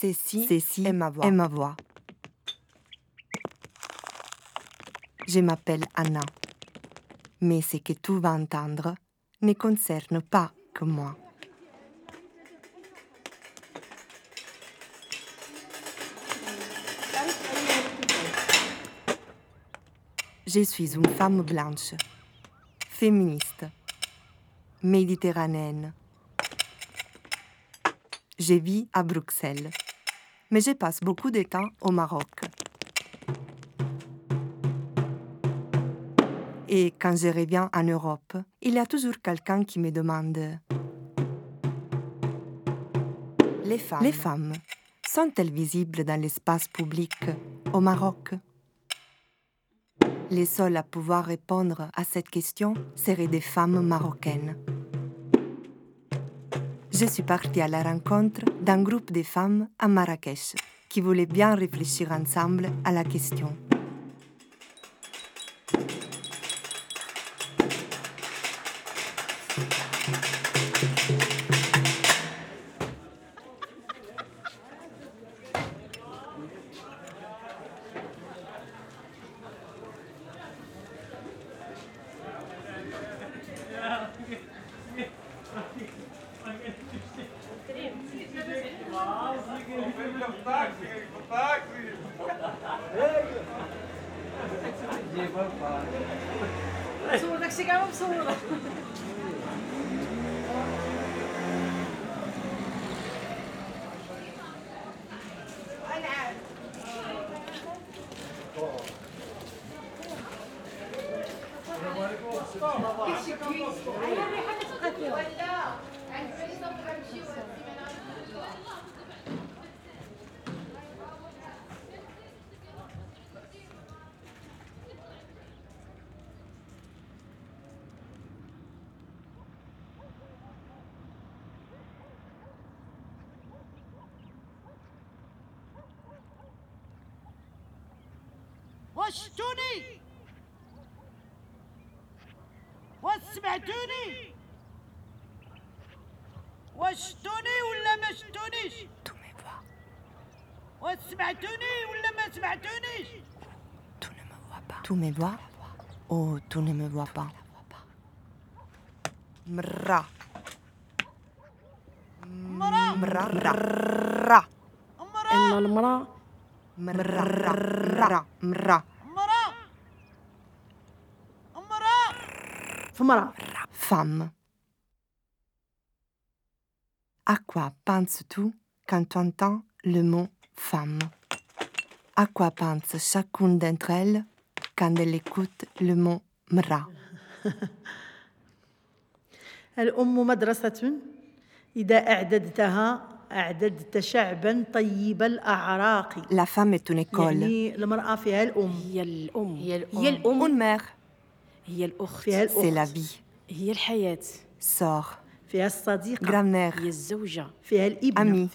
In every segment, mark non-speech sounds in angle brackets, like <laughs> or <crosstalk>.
Ceci, Ceci est ma voix. est ma voix. Je m'appelle Anna. Mais ce que tu vas entendre ne concerne pas que moi. Je suis une femme blanche, féministe, méditerranéenne. Je vis à Bruxelles, mais je passe beaucoup de temps au Maroc. Et quand je reviens en Europe, il y a toujours quelqu'un qui me demande Les femmes. Les femmes sont-elles visibles dans l'espace public au Maroc? Les seules à pouvoir répondre à cette question seraient des femmes marocaines. Je suis partie à la rencontre d'un groupe de femmes à Marrakech qui voulaient bien réfléchir ensemble à la question. وشتوني وسمعتوني وشتوني ولا ما شتونيش وسمعتوني ولا ما سمعتونيش Tous mes doigts Oh, tu ne me vois pas. Mra. Mra. Mra. Mra. Mra. Mra. Mra. Mra. فمراه Femme. À quoi penses-tu quand tu entends le mot femme À quoi pense chacune d'entre elles quand elle écoute le mot mra <laughs> الأم مدرسة إذا أعددتها أعددت شعبا طيب الأعراق La femme est une école, يعني المرأة فيها الأم هي الأم هي الأم. هي الأم Une mère. C'est la vie. Sœur. Grand-mère. Amie.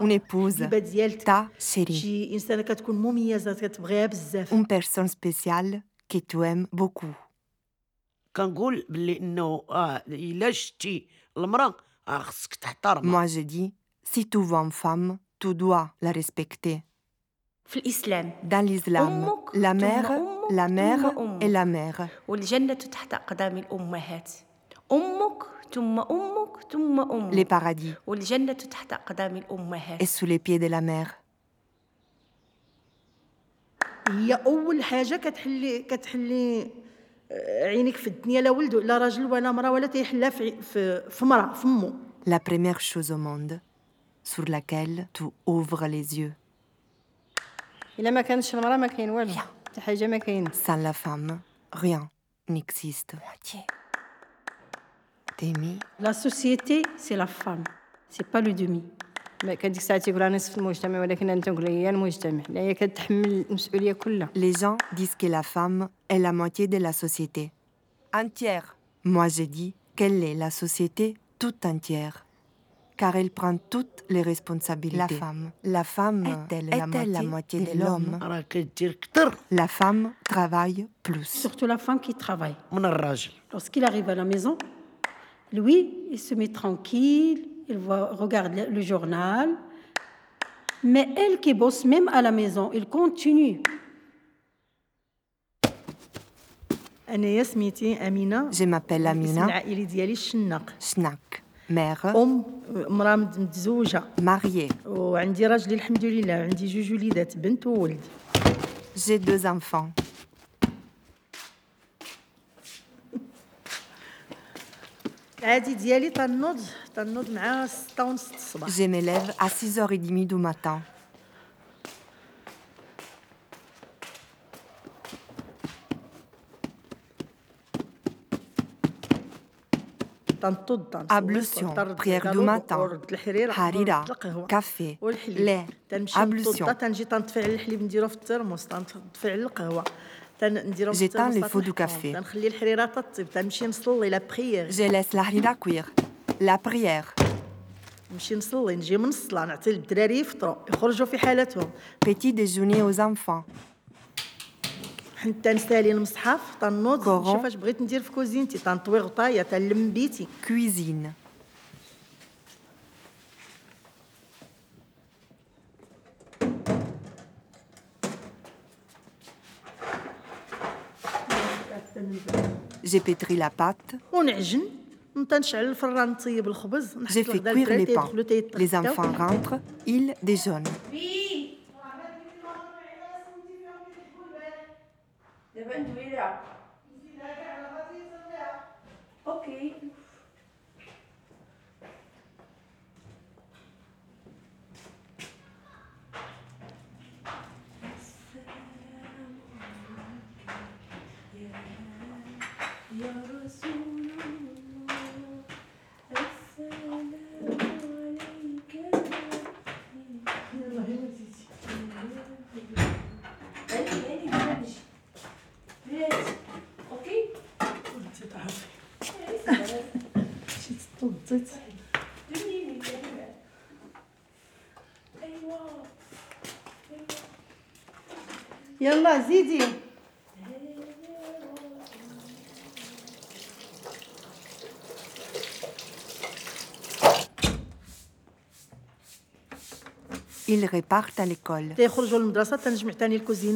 Une épouse. Ta chérie. Une personne spéciale que tu aimes beaucoup. Moi je dis, si tu vois une femme, tu dois la respecter. في الاسلام Dans l'islam, أمك la ثم mère, أمك la ثم mère أمك. et la mère. والجنه تحت اقدام الامهات امك ثم امك ثم امك Les paradis والجنه تحت اقدام الامهات est sous les pieds de la mère. هي أول حاجة كتحلي كتحلي آه، عينك في الدنيا لا ولد لا راجل ولا مرأة ولا تيحلها في عي- في في مرأة في مو La première chose au monde sur laquelle tu ouvres les yeux. الا ما كانش المراه ما كاين والو حتى حاجه ما كاينه Sans la femme, rien n'existe. T'aimer, لا سوسيتي سي لا فام سي با لو دومي ما كديك الساعه تيقول انا نصف المجتمع ولكن انا تنقول هي المجتمع لا هي كتحمل المسؤوليه كلها les gens disent que la femme est la moitié de la société. Entière. Moi je dis qu'elle est la société tout entière. car elle prend toutes les responsabilités. La femme, la femme est-elle, la, moitié de, l'homme La femme travaille plus. Surtout la femme qui travaille. Lorsqu'il arrive à la maison, lui, il se met tranquille, il regarde le journal. Mais elle qui bosse même à la maison, il continue. Je m'appelle Amina. Schnack mère, أم امرأة متزوجة mariée. وعندي راجلي الحمد لله وعندي جوج وليدات بنت وولد J'ai deux enfants. <laughs> العادي ديالي تنوض تنوض مع ستة ونص الصباح Je me lève à 6h30 du matin. ablution, prière du matin, harira, café, lait, ablution. J'éteins les feux du café. Je laisse la harira cuire, la prière. Petit déjeuner aux enfants. Cuisine. J'ai pétri la pâte. J'ai fait cuire les pains. Les enfants rentrent, ils déjeunent. ben doe je. Okay.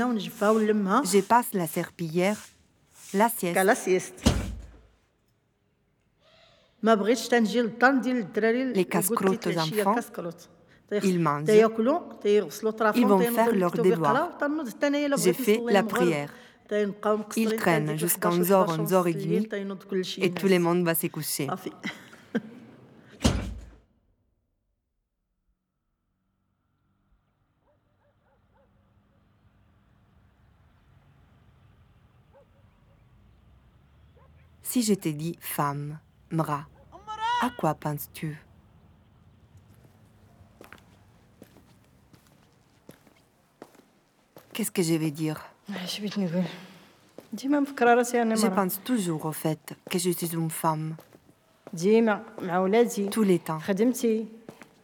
ونجفها ونلمها Je passe la serpillière, la Les casse-croûtes enfants, ils mangent, ils vont faire leurs devoirs. J'ai fait la prière. Ils traînent jusqu'à 11h, 11h30 et tout le monde va se coucher. <laughs> Si je dit femme, mra, à quoi penses-tu Qu'est-ce que je vais dire اش بغيت نقول ديما مفكره راسي انا Je مرة pense toujours au fait que je suis une femme, ديما مع ولادي tous les temps. خدمتي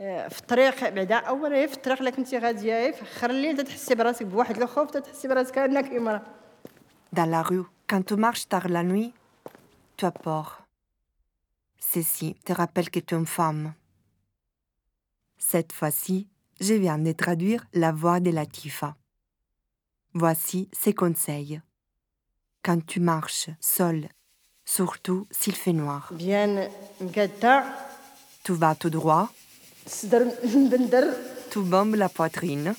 آه، في الطريق بعدا اولا هي في الطريق الا كنتي غاديه في اخر الليل تتحسي براسك بواحد الخوف تتحسي براسك انك امراه Dans la rue, quand tu marches tard la nuit, tu as peur. Ceci te rappelle que tu es une femme. Cette fois-ci, je viens de traduire la voix de Latifa. Voici ses conseils. Quand tu marches seul, surtout s'il fait noir, Bien, tu vas tout droit, tu bombes la poitrine,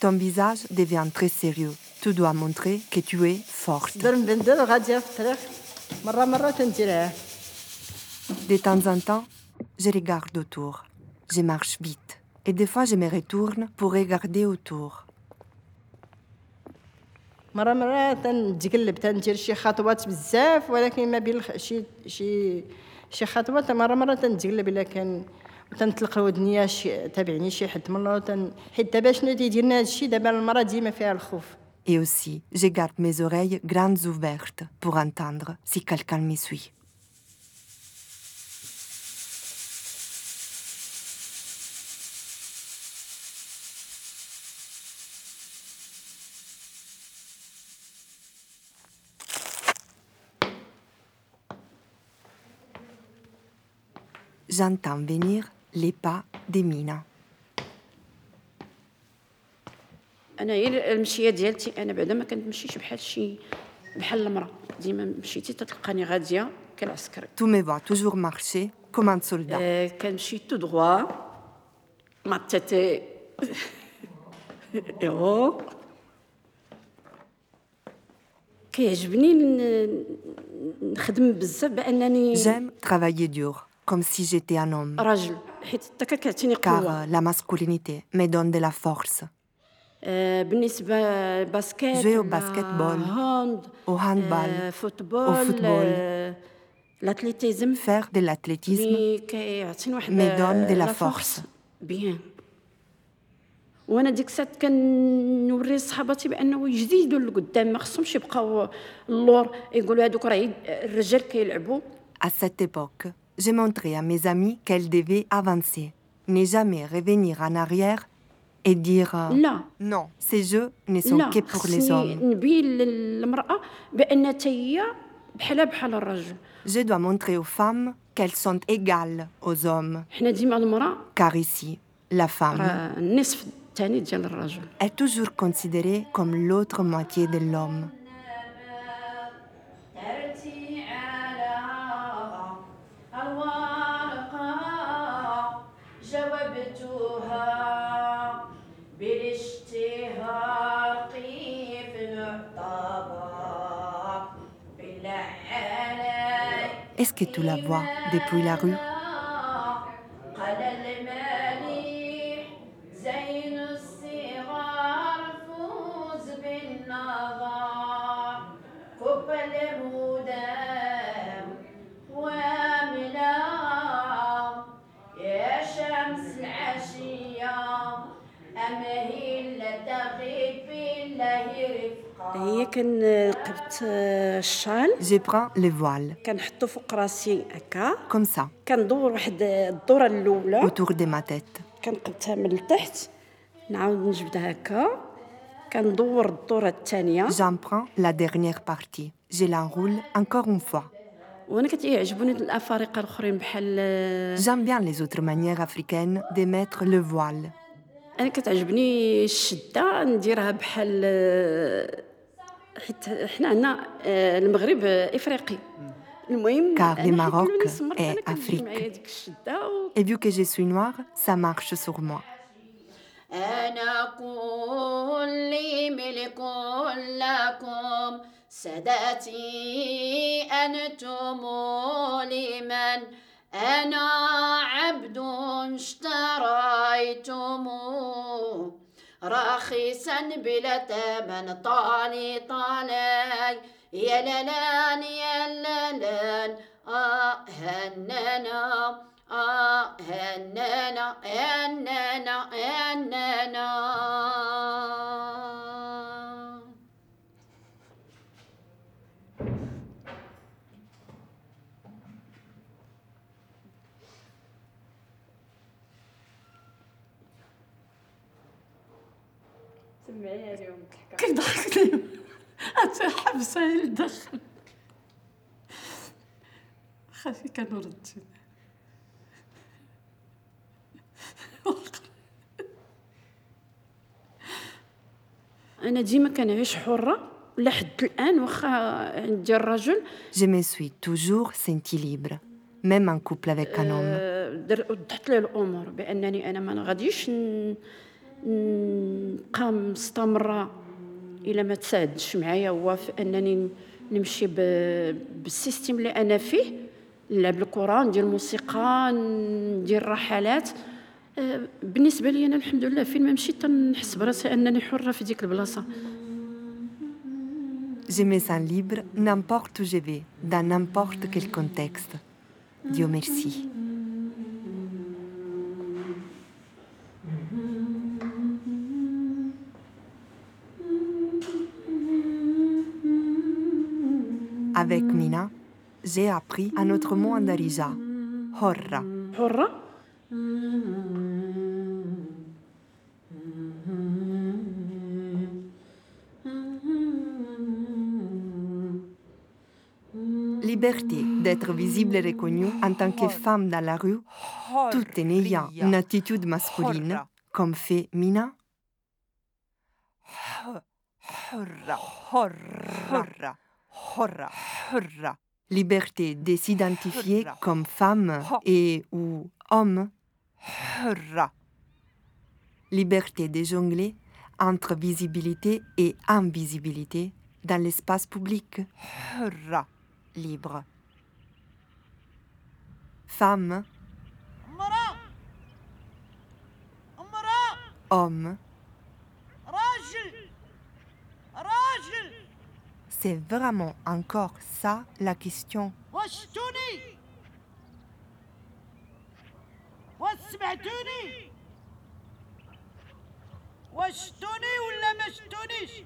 ton visage devient très sérieux. Tu dois montrer que tu es forte. De temps en temps, je regarde autour. Je marche vite. Et des fois, je me retourne pour regarder autour. مره مره تنتقلب تندير شي خطوات بزاف ولكن ما بين الخ- شي شي شي خطوات مره مره تنتقلب الا كان تنطلق ودنيا شي تابعني شي حد من الله تن... حيت دابا شنو تيديرنا هذا الشيء دابا المراه ديما فيها الخوف Et aussi, je garde mes oreilles grandes ouvertes pour entendre si quelqu'un me suit. j'entends venir les pas d'Emina. انا هي المشيه ديالتي انا بعدا ما كنمشيش بحال شي بحال المراه ديما مشيتي تتلقاني غاديه كالعسكري Tu me vois toujours marcher comme un soldat. آه كنمشي تو دغوا ما تاتي ايوا كيعجبني ن- نخدم بزاف بانني J'aime travailler dur, comme si j'étais un homme, راجل حيت حتى كتعطيني car قوه euh, la masculinité me donne de la force. آه، بالنسبه للباسكيت Jouer au ولا basketball, هاند au handball, آه، فوتبول au football. آه، الاتليتيزم Faire de l'athlétisme اللي كيعطيني واحد me donne de la لا force. بيان وانا ديك الساعه كنوري صحاباتي بانه يجديدوا لقدام ما خصهمش يبقاو اللور يقولوا هذوك راه الرجال كيلعبوا À cette époque, j'ai montré à mes amis qu'elles devaient avancer, ne jamais revenir en arrière et dire euh, لا non, ces jeux ne sont لا que pour les خصني hommes. نبين للمراه بان حتى هي بحالها بحال الرجل Je dois montrer aux femmes qu'elles sont égales aux hommes, حنا ديما المراه car ici, la femme راه النصف الثاني ديال الرجل est toujours considérée comme l'autre moitié de l'homme. Est-ce que tu la vois depuis la rue? Je prends le voile, كنحطو فوق راسي هكا comme ça, كندور واحد الدوره الاولى autour de ma tête. كنقبتها من التحت نعاود نجبدها هكا كندور الدوره الثانيه J'en prends la dernière partie. Je l'enroule encore une fois. وانا كتعجبوني الافارقه الاخرين بحال J'aime bien les autres manières africaines de mettre le voile. انا كتعجبني الشده نديرها بحال حيت حنا عندنا آه، المغرب إفريقي المهم Car أنا le حيت Maroc كيولي سمرت est أنا كتجي Afrique. معايا ديك الشدة و- Et vu que je suis noire, ça marche sur moi. أنا كل ملك لكم سادتي أنتم لمن أنا عبد اشتريتم راخصا بلا ثمن طالي طالي يا لالان يا لالان آه هننا آه هننا هننا هننا سمعيها اليوم الضحكه كيف ضحكت اليوم حبسه هي اللي دخل خافي كانوا ردتين Je me suis toujours sentie libre, même en couple avec un homme. نبقى مستمرة الا ما تساعدش معايا هو في أنني نمشي بالسيستم اللي أنا فيه نلعب الكره ندير الموسيقى ندير رحلات آه، بالنسبة لي أنا الحمد لله فين ما مشيت تنحس براسي أنني حرة في ديك البلاصة Je me sens libre n'importe où je vais, dans n'importe quel contexte. Dieu merci. J'ai appris un autre mot en darija, horra. Horra? Liberté d'être visible et reconnue en tant que femme dans la rue, tout en ayant une attitude masculine, comme fait Mina. Horra. Horra. Horra. Liberté de s'identifier comme femme et ou homme. Liberté de jongler entre visibilité et invisibilité dans l'espace public. Horra. Libre. Femme. Homme. c'est vraiment encore ça la question. وشتوني وسمعتوني وشتوني ولا ما شتونيش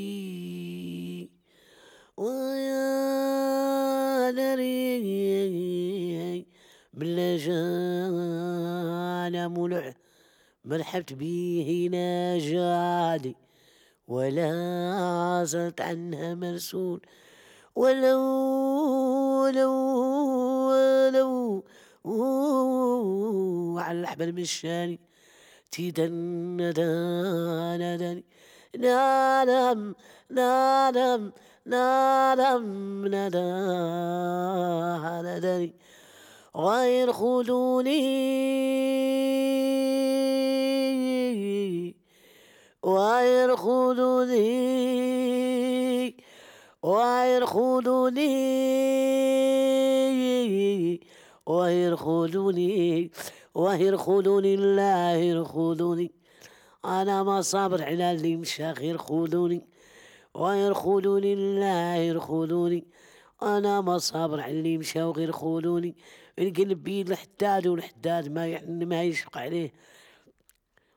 وادري ويا دري بلا جانا ملح مرحبت بيه نجادي ولا زلت عنها مرسول. ولو ولو ولو على الأحبال مشاني تيدن دان نادم نادم نادم نادم غير خذوني غير خذوني غير خذوني غير خذوني غير خذوني لا غير خذوني أنا ما صابر على اللي مشى غير خذوني غير خذوني لا غير خذوني أنا ما صابر على اللي مشى وغير خذوني القلب بيد الحداد والحداد ما ما يشفق عليه.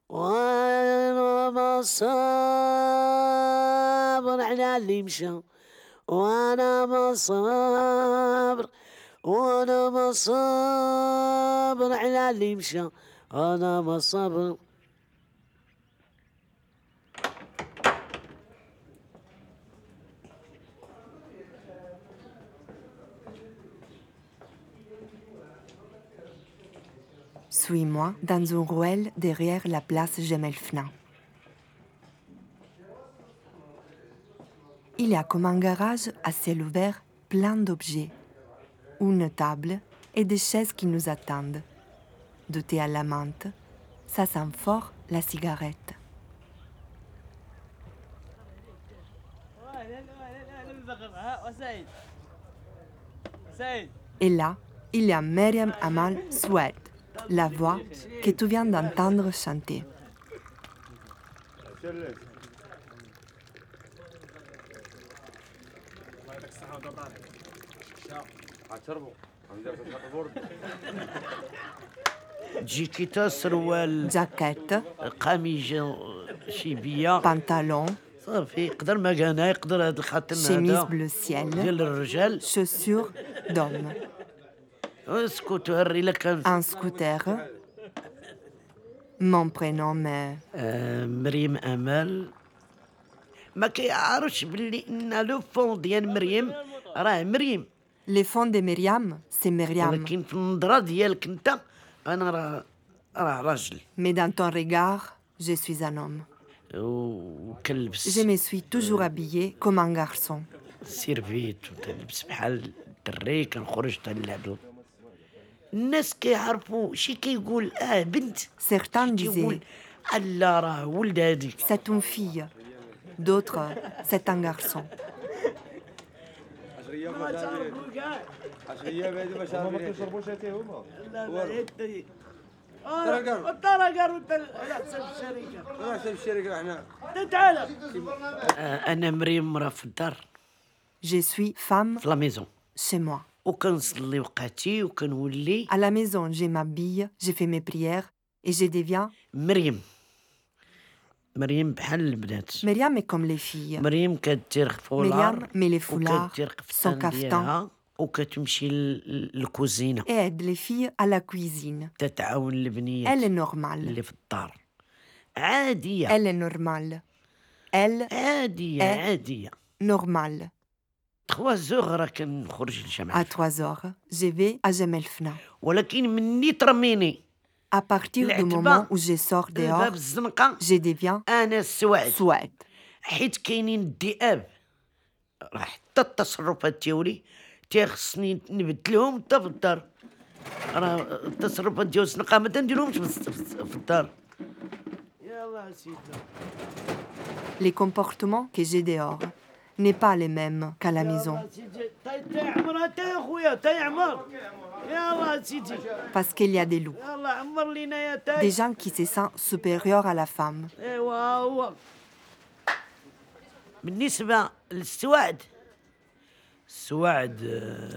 وأنا ما صابر على اللي مشى وأنا ما صابر وأنا ما صابر على اللي مشى أنا ما suis moi dans un ruelle derrière la place Gemelfna. Il y a comme un garage à ciel ouvert plein d'objets, une table et des chaises qui nous attendent, de thé à la menthe, ça sent fort la cigarette. Et là, il y a Meriem Amal Swed, la voix que tu viens d'entendre chanter. جيكيتا سروال Jaquette, قميجة شيبية pantalon, صافي يقدر ما كان يقدر هذا الخاتم chemise هذا bleu ciel, ديال الرجال chaussures d'homme, اسكت وري لك كان un scooter. Mon prénom est آه، مريم امل ما كيعرفش باللي ان لو فون ديال مريم راه مريم Les fonds de Myriam, c'est Myriam. ولكن في النظره ديالك انت انا راه راه راجل Mais dans ton regard, je suis un homme. وكنلبس Je me suis toujours habillée comme un garçon. سيرفيت وتلبس بحال الدري كنخرج تنلعب C'est une fille. D'autres, c'est un garçon. Je suis femme. La maison. C'est moi. À la maison, je m'habille, je fais mes prières et je deviens Myriam. Myriam est comme les filles. Myriam met les foulards, son caftan. Et aide les filles à la cuisine. Elle est normale. Elle est normale. Elle est normale. 3 زوغ راه كنخرج À للجامعه 3 heures, je vais à Gemelfna. ولكن مني ترميني À partir du العتبة moment où je sors باب dehors, الزنقه je deviens انا السوعد Suède. حيت كاينين الذئاب راه حتى التصرفات ديالي تيخصني نبدلهم حتى في الدار راه التصرفات ديال الزنقه ما تنديرهمش في الس- في الس- في الدار يلا سيدي Les comportements que j'ai dehors n'est pas les mêmes qu'à la maison. Parce qu'il y a des loups, des gens qui se sentent supérieurs à la femme.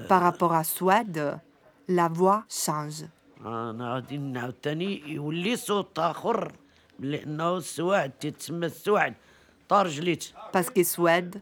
Par rapport à Suède, la voix change. Parce que Suède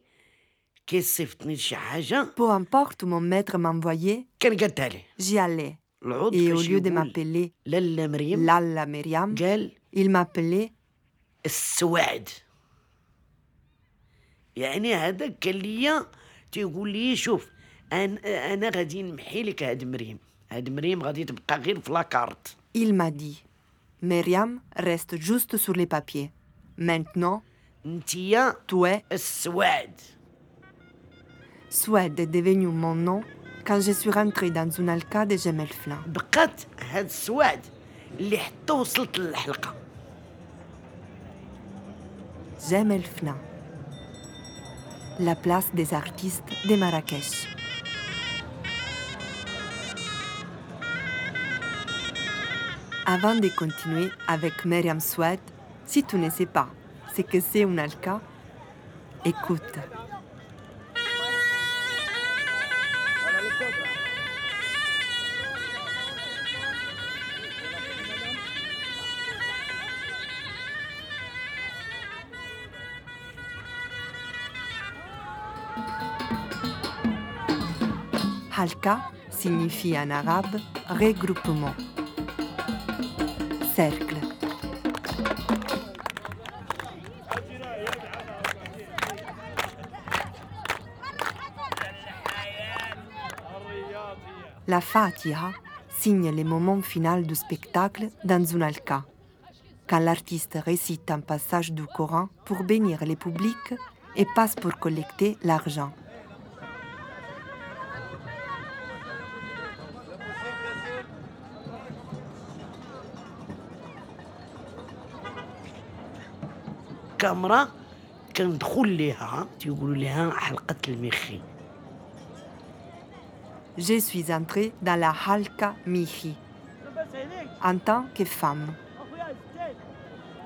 Peu importe où mon maître m'envoyait, كنقادها ليه j'y allais. العود Et au فاش lieu de يقول m'appeler لالا مريم Lalla Myriam, قال il m'appelait السواد يعني هذا كان ليا تيقول لي شوف انا انا غادي نمحي لك هاد مريم هاد مريم غادي تبقى غير في لاكارت Il m'a dit Myriam reste juste sur les papiers. Maintenant, انتيا tu es السواد Suède est devenu mon nom quand je suis rentrée dans une alca de Gemelflin. بقات هاد السواد اللي حتى وصلت للحلقه Gemelfna. La place des artistes de Marrakech. Avant de continuer avec Myriam Suède, si tu ne sais pas ce que c'est une alka, écoute. Halka signifie en arabe regroupement. Cercle. La Fatiha signe le moment final du spectacle dans une alka, quand l'artiste récite un passage du Coran pour bénir le public et passe pour collecter l'argent. كاميرا كندخل ليها تيقولوا ليها حلقه المخي Je suis entrée dans la Halka Mihi en tant que femme.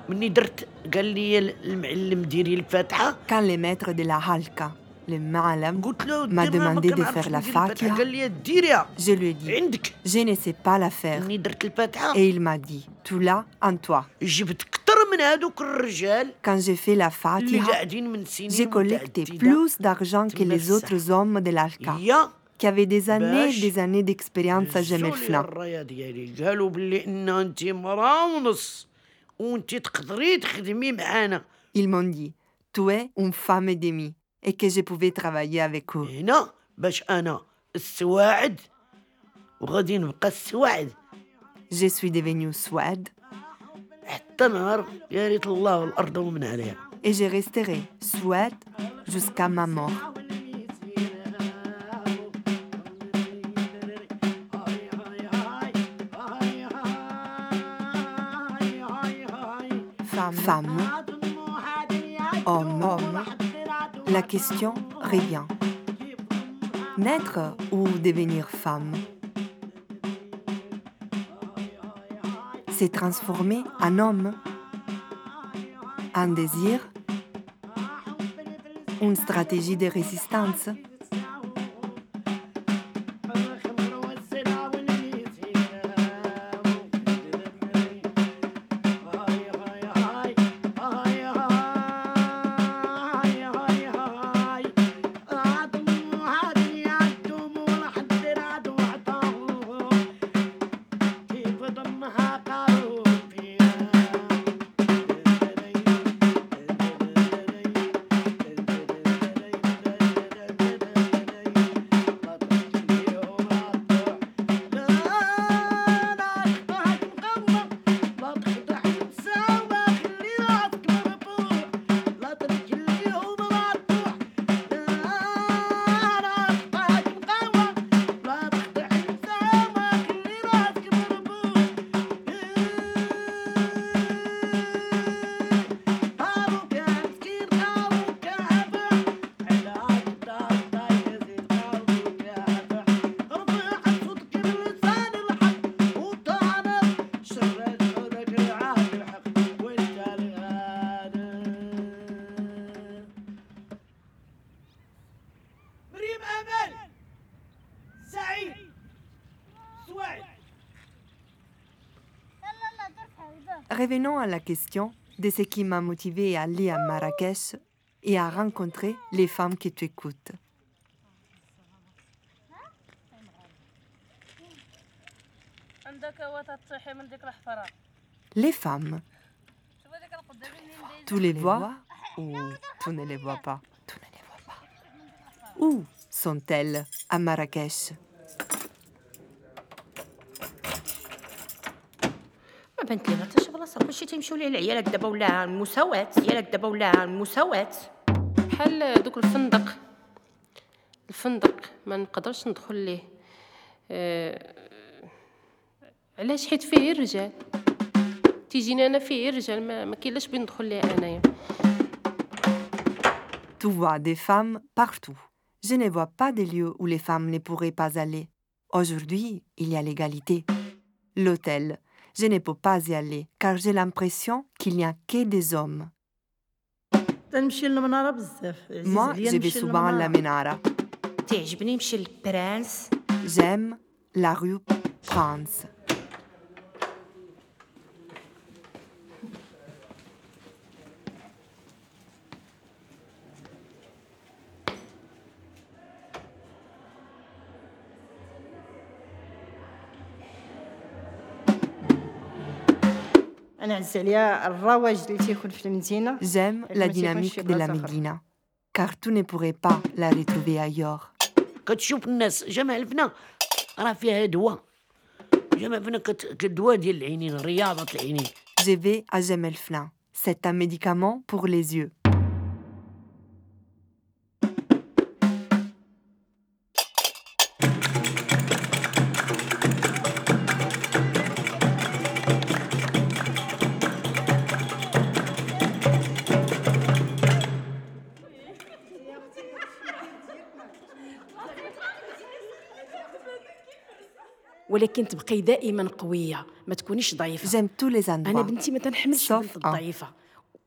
مني درت قال لي المعلم ديري الفاتحه Quand le maître de la Halka, le Ma'alam, قلت له m'a دير، ما demandé de كنعرفش faire la ندير الفاتحة. Fatiha, قال لي ديريها je lui ai dit, عندك je ne sais pas la faire. مني درت الفاتحه Et il m'a dit, tu l'as en toi. جبت كثر من هذوك الرجال Quand j'ai fait la اللي Fatiha, قاعدين من سنين j'ai collecté متعددة. plus d'argent que les تمسح. autres hommes de l'Alka, هي qui avaient des années باش et des années d'expérience à هزوا لي Gemelfna. الرايه ديالي قالوا باللي ان انت مراه ونص ils m'ont dit, tu es une femme et demie et que je pouvais travailler avec eux. Je suis devenue Souad. Et je resterai Souad jusqu'à ma mort. Femme, homme, la question revient. Naître ou devenir femme? Se transformer en homme En désir une stratégie de résistance. à la question de ce qui m'a motivé à aller à Marrakech et à rencontrer les femmes qui t'écoutent. Les femmes. Tu les vois ou tu ne les vois pas? Où sont-elles à Marrakech? حتى شي تيمشيو ليه العيالات دابا ولا المساواة عيالات دابا ولا المساواة بحال دوك الفندق الفندق ما نقدرش ندخل ليه آه، علاش حيت فيه الرجال تيجيني أنا فيه الرجال ما, ما كاينلاش بين ندخل ليه أنايا Tu vois des femmes partout. Je ne vois pas de lieu où les femmes ne pourraient pas aller. Aujourd'hui, il y a l'égalité. L'hôtel, Je ne peux pas y aller, car j'ai l'impression qu'il n'y a que des hommes. Moi, je vais souvent à la Menara. J'aime la rue Prince. J'aime la dynamique de la Médina, car tu ne pourrais pas la retrouver ailleurs. Je vais à Jemelfna. C'est un médicament pour les yeux. ولكن تبقي دائما قويه ما تكونيش ضعيفه J'aime tous les انا endroits. بنتي ما تنحملش Sauf البنت un. الضعيفه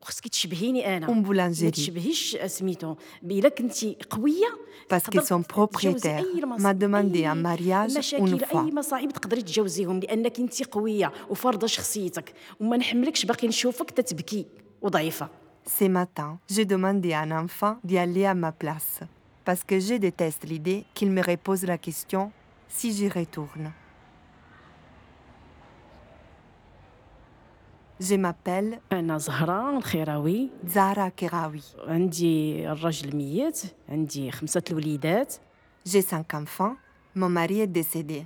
خصك تشبهيني انا Une ما boulangerie. تشبهيش سميتو الا كنتي قويه Parce que تقدر son تتجاوزي propriétaire أي m'a المص- demandé أي un mariage مشاكل une fois. اي مصاعب تقدري تتجاوزيهم لانك انت قويه وفارضه شخصيتك وما نحملكش باقي نشوفك تتبكي وضعيفه Ce matin, j'ai demandé à un enfant d'y aller à ma place, parce que je déteste l'idée qu'il me repose la question si j'y retourne. Je m'appelle انا زهره الخيراوي Zara Kerawi. عندي الراجل ميت عندي خمسه الوليدات J'ai cinq enfants. Mon mari est décédé.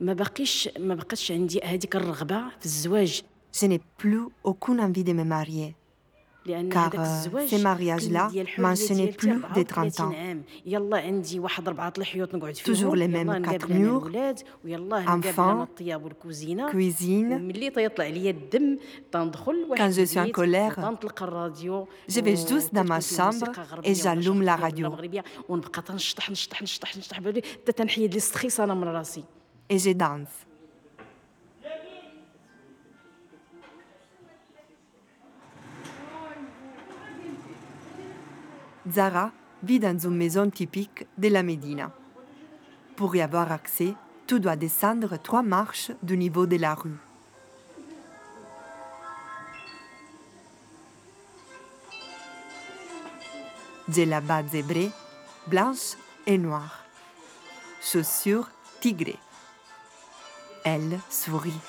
ما باقيش ما بقاش عندي هذيك الرغبه في الزواج Je n'ai plus aucune envie de me marier. car euh, ces mariages-là mentionnaient plus de 30 ans. Toujours les mêmes quatre murs, enfants, cuisine. Quand je suis en colère, je vais juste dans ma chambre et j'allume la radio. Et je danse. Zara vit dans une maison typique de la Médina. Pour y avoir accès, tu dois descendre trois marches du niveau de la rue. J'ai la bas zébrée, blanche et noire. Chaussures tigrées. Elle sourit.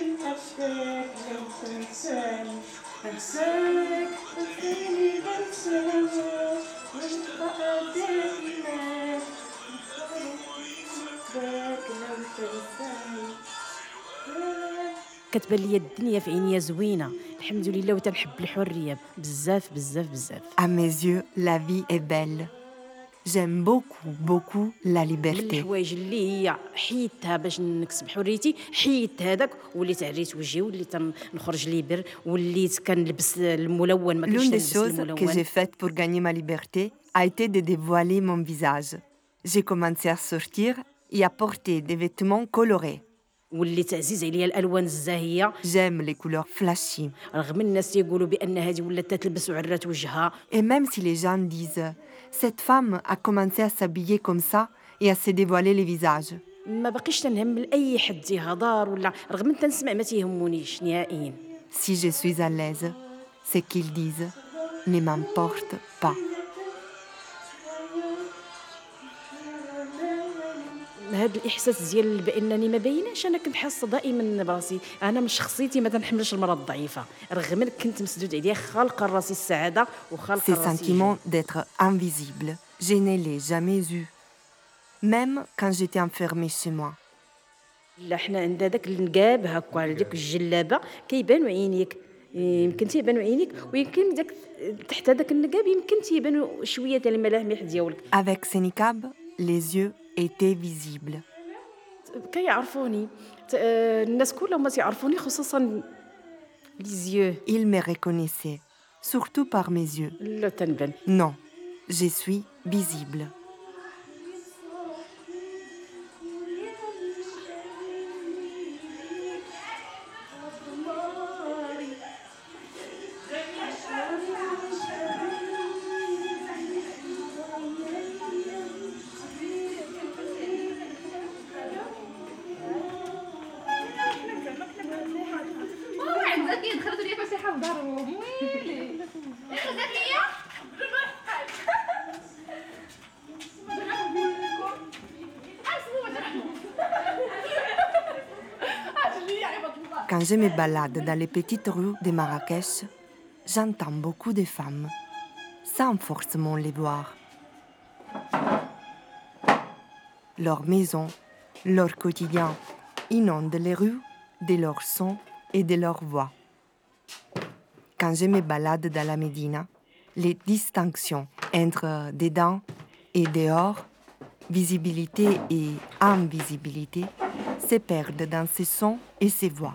لو تنساني أنساك بنسى وأنت لو تنساني كتبان لي الدنيا في عينيا زوينة. الحمد لله وتنحب الحرية. بزاف بزاف بزاف. ا mes لا في اي est J'aime beaucoup, beaucoup la liberté. L'une des choses que j'ai faites pour gagner ma liberté a été de dévoiler mon visage. J'ai commencé à sortir et à porter des vêtements colorés. J'aime les couleurs flashy. Et même si les gens disent cette femme a commencé à s'habiller comme ça et à se dévoiler les visages. Si je suis à l'aise, ce qu'ils disent ne m'importe pas. هذا الإحساس ديال بأنني ما بايناش أنا كنت حاسه دائما براسي أنا من شخصيتي ما تنحملش المراه الضعيفة. رغم كنت مسدود عليا خالقه راسي السعادة وخالقه راسي sentiments d'être invisible, je ne les jamais eus. Même quand j'étais enfermée chez moi. لا حنا عندنا داك النقاب هكا على ديك الجلابة كيبانوا عينيك. يمكن تيبانوا عينيك ويمكن داك تحت هذاك النقاب يمكن تيبانوا شوية الملامح ديالك. Avec ce niqab, les yeux était visible. Ils me reconnaissaient, surtout par mes yeux. Non, je suis visible. Je me balade dans les petites rues de Marrakech, j'entends beaucoup de femmes, sans forcément les voir. Leurs maisons, leur quotidien inondent les rues de leurs sons et de leurs voix. Quand je me balade dans la Médina, les distinctions entre dedans et dehors, visibilité et invisibilité, se perdent dans ces sons et ces voix.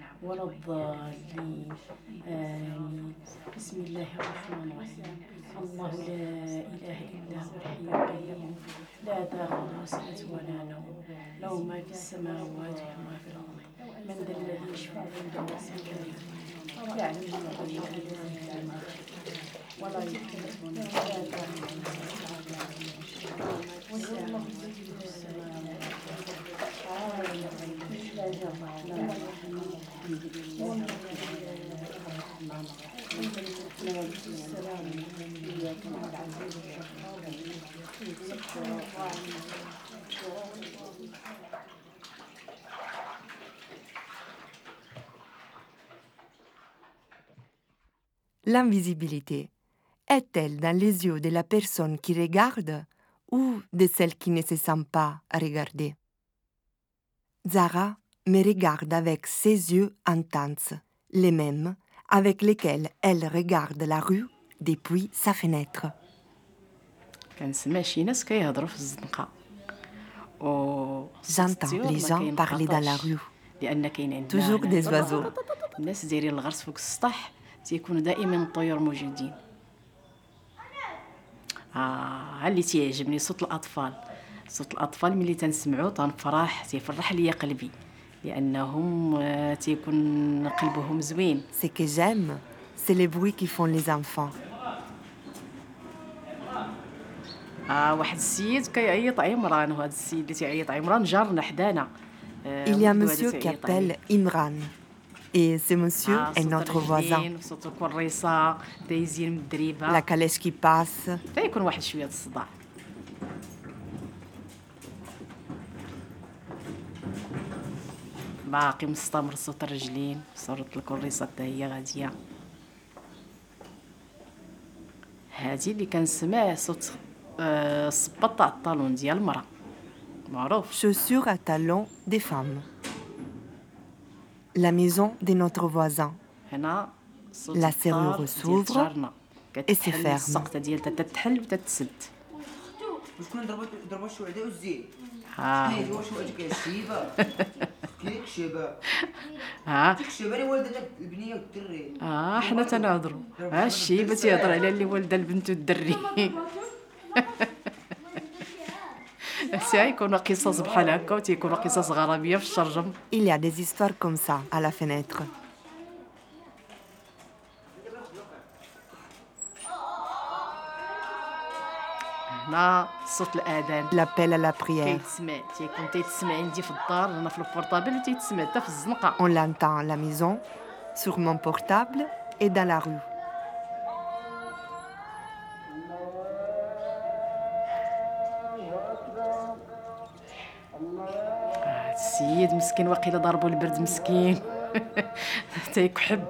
ولا الضالين آمين بسم الله الرحمن الرحيم. الله لا إله إلا هو الحي القيوم. لا تأخذه سنة ولا نوم. له ما في السماوات وما في الأرض. من ذا الذي يشفع عنده إلا يعلم ما بين خلفهم ولا يحيطون ولا وسع السماوات لا لله الرحمن الرحيم مالك السلام إياك نعبد وإياك L'invisibilité est-elle dans les yeux de la personne qui regarde ou de celle qui ne se sent pas regarder? Zara me regarde avec ses yeux intenses, les mêmes avec lesquels elle regarde la rue depuis sa fenêtre. كنسمع شي ناس كيهضروا في الزنقه و J'entends les gens parler dans la rue. لان كاين عندنا Toujours هنا des oiseaux. الناس دايرين الغرس فوق السطح تيكونوا دائما الطيور موجودين اه اللي تيعجبني صوت الاطفال صوت الاطفال ملي تنسمعو تنفرح تيفرح ليا قلبي لأنهم آه، تيكون قلبهم زوين سي كي جيم سي لي بوي كي فون لي زانفون آه واحد السيد كيعيط عمران وهذا السيد اللي تيعيط عمران جارنا حدانا آه، Il y a un monsieur qui appelle Imran. Et ce monsieur آه، est notre voisin. La calèche qui passe. باقي مستمر صوت الرجلين صوت الكريسه حتى هي غاديه هادي اللي كنسمع صوت آه، الصباط تاع الطالون ديال المراه معروف chaussures à talons des femmes. La maison de notre voisin. هنا صوت La الدار serrure ديال s'ouvre جارنا. et se كتحل ferme. السقطه ديالها تتحل وتتسد شكون ضربوا ضربوا الشوعده والزين ها هي واش وجهك الشيبه <laughs> كيك شيبة. ها ديك الشيبه اللي والدتك البنيه والدري. آه حنا تنهضروا ها الشيبه تيهضر على اللي والدة البنت والدري. تيكونوا <laughs> قصص بحال هكا وتيكونوا قصص غراميه في الشرجم. Il y a des histoires comme ça à la fenêtre. هنا صوت الاذان L'appel à la prière. كيتسمع تيكون تيتسمع عندي في الدار هنا في البورطابل وتيتسمع حتى في الزنقه On l'entend à la maison, sur mon portable et dans la rue. آه، السيد مسكين واقيلا ضربوا البرد مسكين <laughs> تيكحب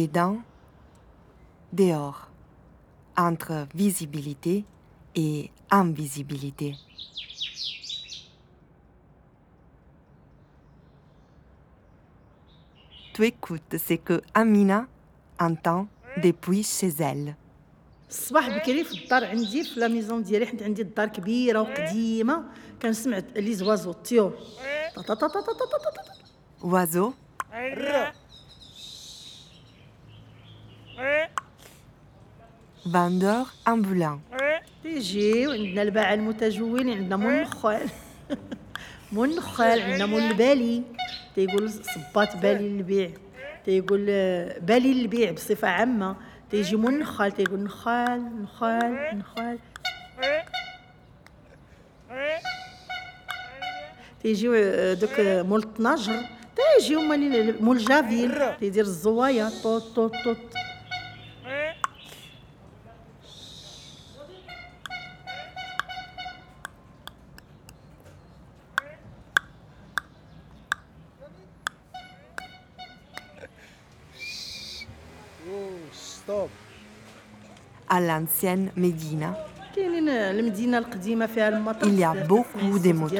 Dedans, dehors, entre visibilité et invisibilité. Tu écoutes ce que Amina entend depuis chez elle. الصباح بكري في الدار عندي في لا ميزون ديالي حيت عندي الدار كبيره وقديمه كنسمع لي زوازو الطيور طا vendeur ambulant. تيجيو عندنا الباعة المتجولين عندنا مول النخال. <laughs> مول النخال عندنا مول البالي. تيقول صباط بالي للبيع. تيقول آه، بالي للبيع بصفة عامة. تيجي مول النخال تيقول نخال نخال نخال. تيجيو آه، دوك آه، مول الطناجر تيجيو مول جافيل. تيدير الزوايا. طوط طوط طوط. à l'ancienne Médina, il y a beaucoup de motos.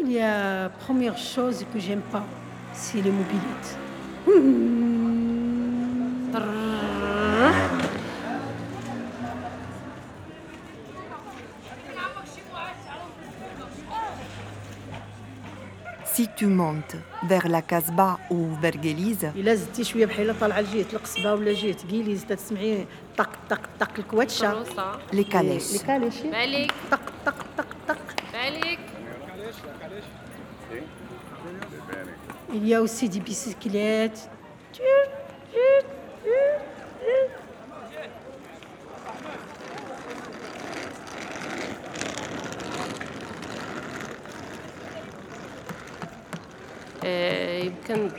Il y a première chose que j'aime pas, c'est les mobilettes. <laughs> tu montes vers la Casbah ou vers Gélise, les calèches. Il y a aussi des bicyclettes,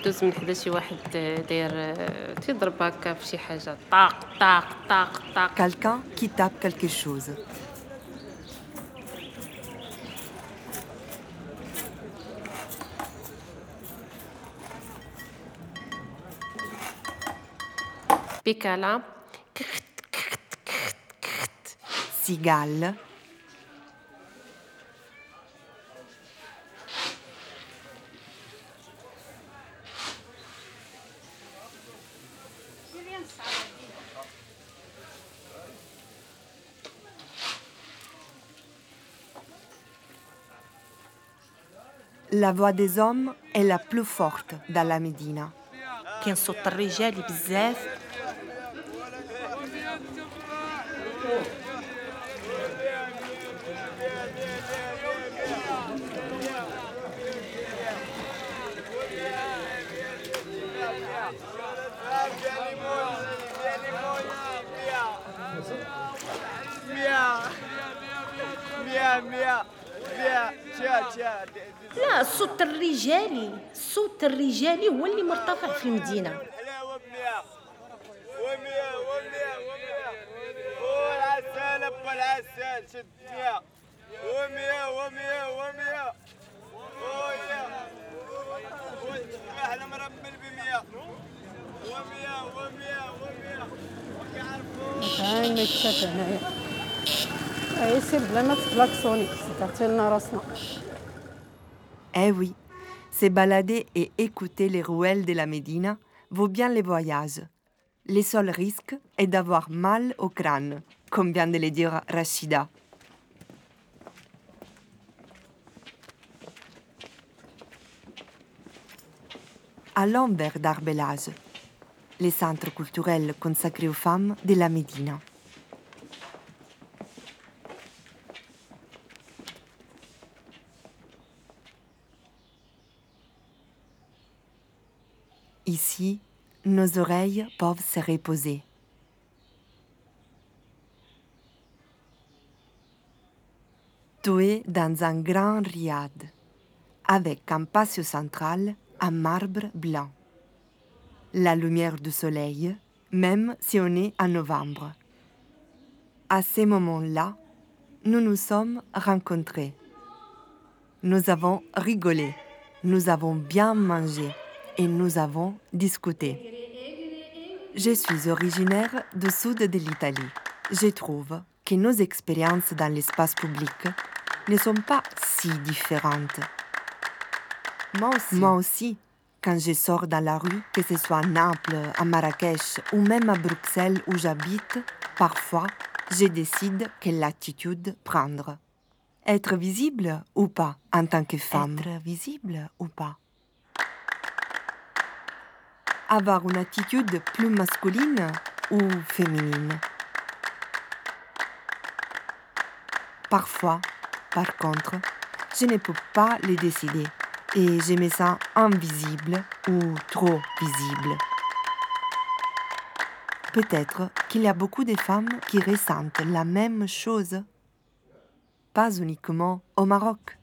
دوز من حدا شي واحد داير آه، تيضرب هكا في شي حاجة. طاق طاق طاق طاق. كالكا كي تاب كالكي شوز بيكالا كخت كخت كخت كخت سيغال La voix des hommes est la plus forte dans la Médina. صوت الرجالي صوت الرجالي هو اللي مرتفع في المدينة. والعسل ابو العسل شد 100 و100 ومية ومية ومية ومية ومية ومية ومية ومية ومية ومية ومية ومية ومية ومية هاي ومية ومية ومية بلا ما ومية ومية لنا راسنا. Eh oui, se balader et écouter les ruelles de la Médina vaut bien les voyages. Le seul risque est d'avoir mal au crâne, comme vient de le dire Rachida. Allons vers Darbelage, le centre culturel consacré aux femmes de la Médina. Ici, nos oreilles peuvent se reposer. Tu dans un grand riad, avec un patio central en marbre blanc. La lumière du soleil, même si on est en novembre. À ce moment-là, nous nous sommes rencontrés. Nous avons rigolé, nous avons bien mangé et nous avons discuté. Je suis originaire du sud de l'Italie. Je trouve que nos expériences dans l'espace public ne sont pas si différentes. Moi aussi. Moi aussi, quand je sors dans la rue, que ce soit à Naples, à Marrakech ou même à Bruxelles où j'habite, parfois, je décide quelle attitude prendre. Être visible ou pas en tant que femme? Être visible ou pas? Avoir une attitude plus masculine ou féminine Parfois, par contre, je ne peux pas les décider et je me sens invisible ou trop visible. Peut-être qu'il y a beaucoup de femmes qui ressentent la même chose, pas uniquement au Maroc.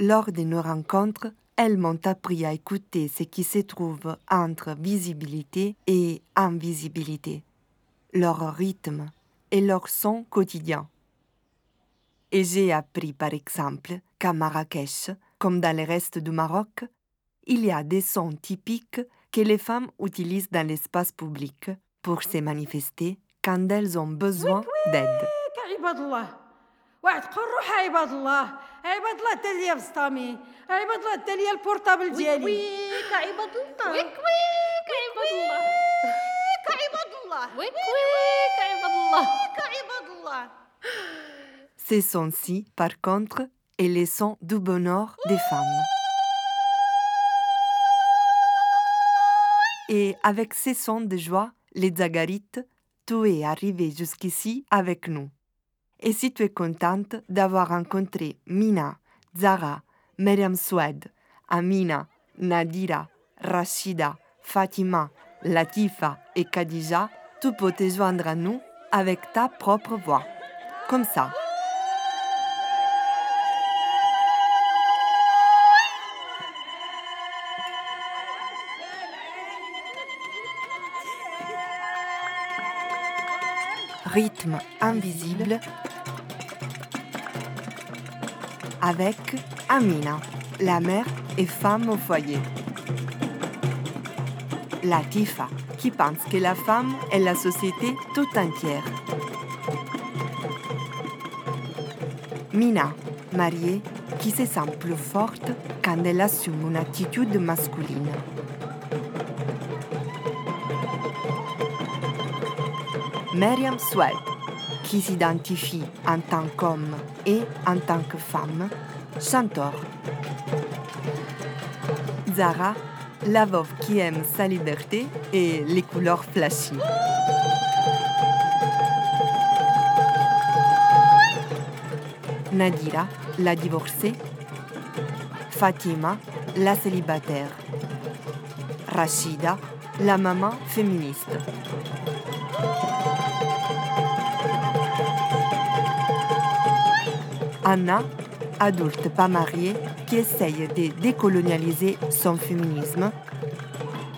Lors de nos rencontres, elles m'ont appris à écouter ce qui se trouve entre visibilité et invisibilité, leur rythme et leur son quotidien. Et j'ai appris par exemple qu'à Marrakech, comme dans le reste du Maroc, il y a des sons typiques que les femmes utilisent dans l'espace public pour se manifester quand elles ont besoin d'aide. عباد الله واحد قول روح عباد الله عباد الله حتى ليا بسطامي عباد الله حتى ليا البورتابل ديالي ويك عباد الله ويك ويك عباد الله ويك عباد الله ويك ويك عباد الله ويك عباد الله Ces sons-ci, par contre, et les sons du bonheur des femmes. Et avec ces sons de joie, les Zagarites, tu es arrivé jusqu'ici avec nous. Et si tu es contente d'avoir rencontré Mina, Zara, Myriam Swed, Amina, Nadira, Rachida, Fatima, Latifa et Khadija, tu peux te joindre à nous avec ta propre voix. Comme ça. Rythme invisible avec Amina, la mère et femme au foyer. Latifa, qui pense que la femme est la société tout entière. Mina, mariée, qui se sent plus forte quand elle assume une attitude masculine. Myriam Swed, qui s'identifie en tant qu'homme et en tant que femme, chanteur. Zara, la veuve qui aime sa liberté et les couleurs flashy. Nadira, la divorcée. Fatima, la célibataire. Rachida, la maman féministe. Anna, adulte pas mariée, qui essaye de décolonialiser son féminisme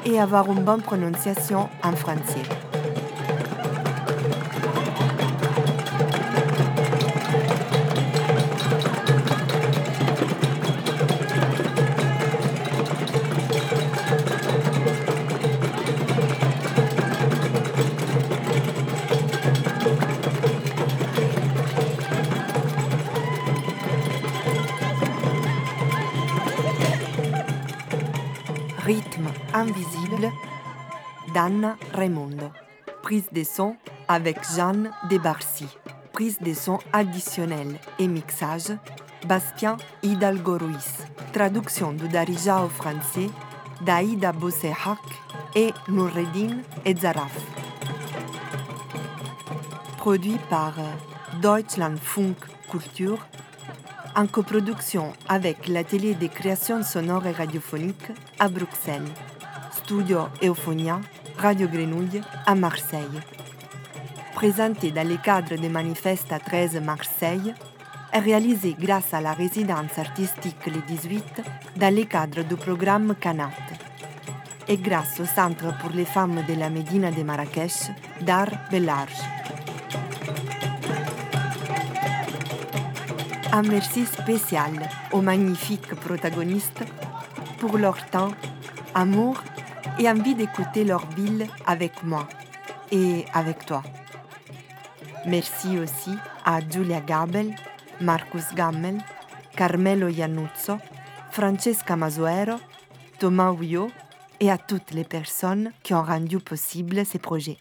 et avoir une bonne prononciation en français. Invisible d'Anna Raimondo. Prise de son avec Jeanne Debarcy. Prise de son additionnelle et mixage Bastien Hidalgo Ruiz. Traduction de Darija au français d'Aïda Bossehak et Noureddin Ezaraf. Produit par Deutschland Funk Kultur en coproduction avec l'atelier de création sonore et radiophonique à Bruxelles, Studio Euphonia, Radio Grenouille à Marseille. Présenté dans le cadre des manifestes à 13 Marseille, est réalisé grâce à la résidence artistique le 18 dans le cadre du programme Canat et grâce au Centre pour les femmes de la Médina de Marrakech d'Art Belarge. Un merci spécial aux magnifiques protagonistes pour leur temps, amour et envie d'écouter leur ville avec moi et avec toi. Merci aussi à Giulia Gabel, Marcus Gammel, Carmelo Iannuzzo, Francesca Masuero, Thomas Huyot et à toutes les personnes qui ont rendu possible ces projets.